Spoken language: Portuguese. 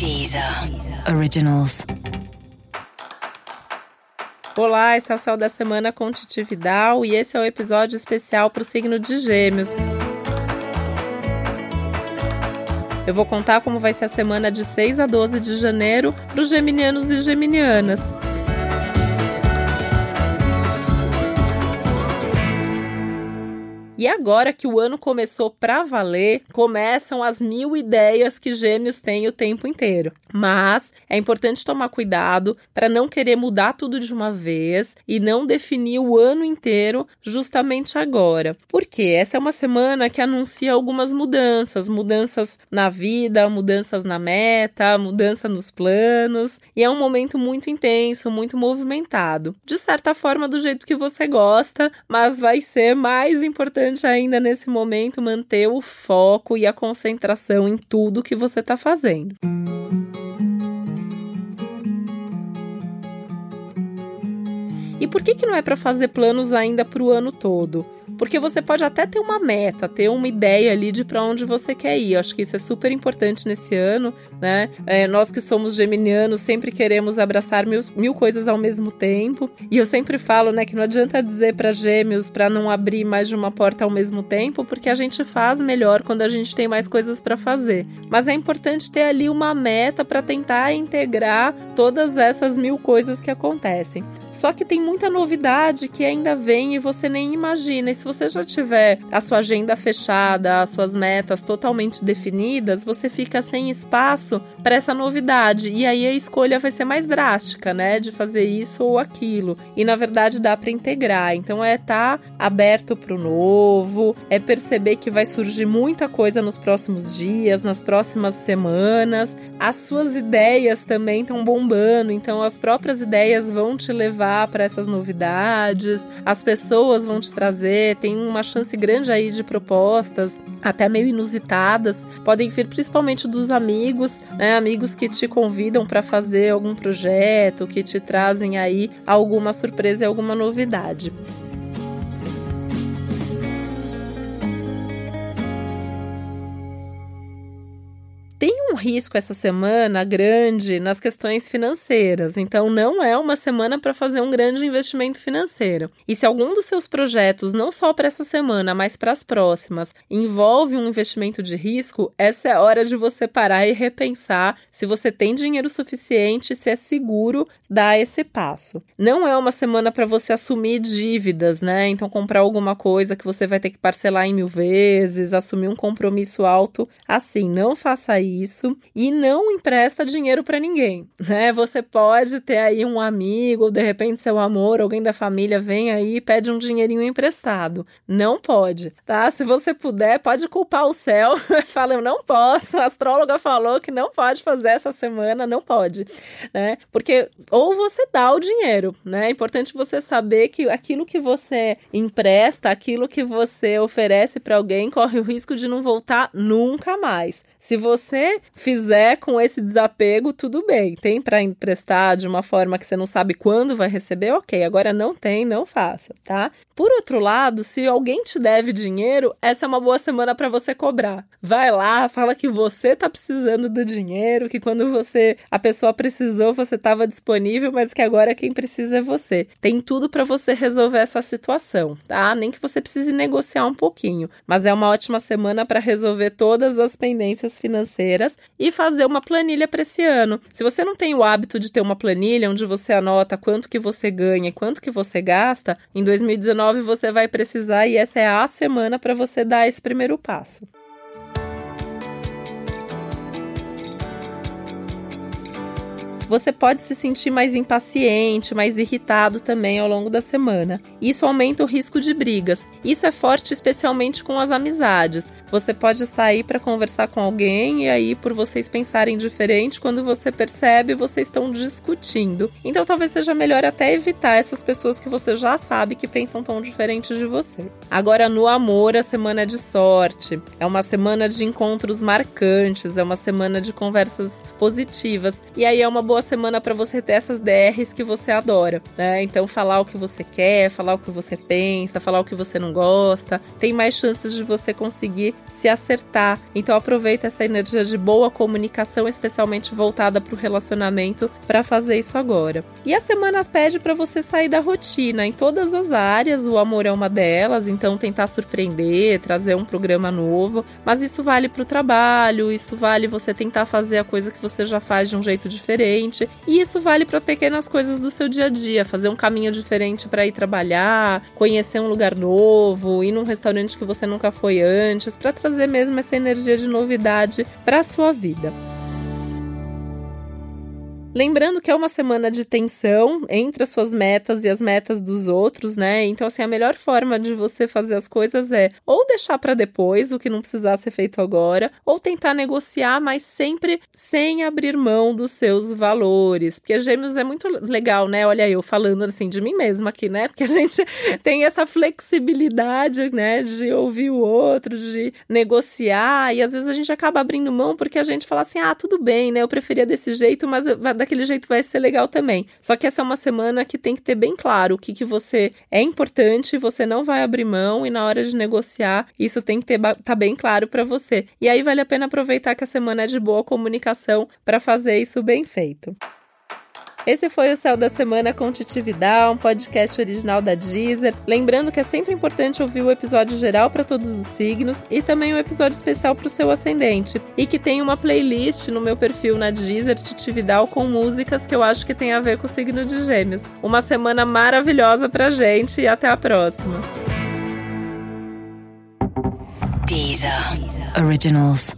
Deezer Originals. Olá, esse é o Céu da Semana com Titi Vidal e esse é o episódio especial para o signo de Gêmeos. Eu vou contar como vai ser a semana de 6 a 12 de janeiro para os geminianos e geminianas. E agora que o ano começou para valer, começam as mil ideias que gêmeos têm o tempo inteiro. Mas é importante tomar cuidado para não querer mudar tudo de uma vez e não definir o ano inteiro justamente agora. Porque essa é uma semana que anuncia algumas mudanças, mudanças na vida, mudanças na meta, mudança nos planos, e é um momento muito intenso, muito movimentado. De certa forma do jeito que você gosta, mas vai ser mais importante importante ainda nesse momento manter o foco e a concentração em tudo que você está fazendo. E por que, que não é para fazer planos ainda para o ano todo? Porque você pode até ter uma meta, ter uma ideia ali de para onde você quer ir. Eu acho que isso é super importante nesse ano, né? É, nós que somos geminianos sempre queremos abraçar mil, mil coisas ao mesmo tempo. E eu sempre falo, né, que não adianta dizer para gêmeos para não abrir mais de uma porta ao mesmo tempo, porque a gente faz melhor quando a gente tem mais coisas para fazer. Mas é importante ter ali uma meta para tentar integrar todas essas mil coisas que acontecem. Só que tem muita novidade que ainda vem e você nem imagina. E se você já tiver a sua agenda fechada, as suas metas totalmente definidas, você fica sem espaço para essa novidade. E aí a escolha vai ser mais drástica, né? De fazer isso ou aquilo. E na verdade dá para integrar. Então é estar tá aberto para o novo, é perceber que vai surgir muita coisa nos próximos dias, nas próximas semanas. As suas ideias também estão bombando, então as próprias ideias vão te levar para essas novidades, as pessoas vão te trazer tem uma chance grande aí de propostas, até meio inusitadas. Podem vir principalmente dos amigos, né? Amigos que te convidam para fazer algum projeto, que te trazem aí alguma surpresa e alguma novidade. Risco essa semana grande nas questões financeiras, então não é uma semana para fazer um grande investimento financeiro. E se algum dos seus projetos, não só para essa semana, mas para as próximas, envolve um investimento de risco, essa é a hora de você parar e repensar se você tem dinheiro suficiente, se é seguro dar esse passo. Não é uma semana para você assumir dívidas, né? Então comprar alguma coisa que você vai ter que parcelar em mil vezes, assumir um compromisso alto, assim, não faça isso e não empresta dinheiro para ninguém, né? Você pode ter aí um amigo, ou de repente seu amor, alguém da família vem aí e pede um dinheirinho emprestado. Não pode, tá? Se você puder, pode culpar o céu. Fala, eu não posso. A astróloga falou que não pode fazer essa semana, não pode, né? Porque ou você dá o dinheiro, né? É importante você saber que aquilo que você empresta, aquilo que você oferece para alguém, corre o risco de não voltar nunca mais. Se você fizer com esse desapego, tudo bem. Tem para emprestar de uma forma que você não sabe quando vai receber, ok. Agora não tem, não faça, tá? Por outro lado, se alguém te deve dinheiro, essa é uma boa semana para você cobrar. Vai lá, fala que você tá precisando do dinheiro, que quando você a pessoa precisou, você estava disponível, mas que agora quem precisa é você. Tem tudo para você resolver essa situação, tá? Nem que você precise negociar um pouquinho, mas é uma ótima semana para resolver todas as pendências financeiras e fazer uma planilha para esse ano. Se você não tem o hábito de ter uma planilha onde você anota quanto que você ganha e quanto que você gasta, em 2019 você vai precisar e essa é a semana para você dar esse primeiro passo. Você pode se sentir mais impaciente, mais irritado também ao longo da semana. Isso aumenta o risco de brigas. Isso é forte especialmente com as amizades. Você pode sair para conversar com alguém e aí, por vocês pensarem diferente, quando você percebe, vocês estão discutindo. Então, talvez seja melhor até evitar essas pessoas que você já sabe que pensam tão diferente de você. Agora, no amor, a semana é de sorte. É uma semana de encontros marcantes, é uma semana de conversas positivas. E aí é uma boa semana para você ter essas DRs que você adora, né? Então falar o que você quer, falar o que você pensa, falar o que você não gosta, tem mais chances de você conseguir se acertar. Então aproveita essa energia de boa comunicação, especialmente voltada para o relacionamento, para fazer isso agora. E a semana pede para você sair da rotina em todas as áreas, o amor é uma delas, então tentar surpreender, trazer um programa novo, mas isso vale para o trabalho, isso vale você tentar fazer a coisa que você já faz de um jeito diferente, e isso vale para pequenas coisas do seu dia a dia, fazer um caminho diferente para ir trabalhar, conhecer um lugar novo, ir num restaurante que você nunca foi antes, para trazer mesmo essa energia de novidade para a sua vida. Lembrando que é uma semana de tensão entre as suas metas e as metas dos outros, né? Então, assim, a melhor forma de você fazer as coisas é ou deixar para depois o que não precisar ser feito agora, ou tentar negociar, mas sempre sem abrir mão dos seus valores. Porque Gêmeos é muito legal, né? Olha, eu falando assim de mim mesma aqui, né? Porque a gente tem essa flexibilidade, né? De ouvir o outro, de negociar, e às vezes a gente acaba abrindo mão porque a gente fala assim: ah, tudo bem, né? Eu preferia desse jeito, mas daquele jeito vai ser legal também. Só que essa é uma semana que tem que ter bem claro o que, que você é importante, você não vai abrir mão e na hora de negociar, isso tem que ter tá bem claro para você. E aí vale a pena aproveitar que a semana é de boa comunicação para fazer isso bem feito. Esse foi o Céu da Semana com Titividade, um podcast original da Deezer. Lembrando que é sempre importante ouvir o episódio geral para todos os signos e também um episódio especial para o seu ascendente. E que tem uma playlist no meu perfil na Deezer Titividal com músicas que eu acho que tem a ver com o signo de Gêmeos. Uma semana maravilhosa pra gente e até a próxima. Deezer. Originals.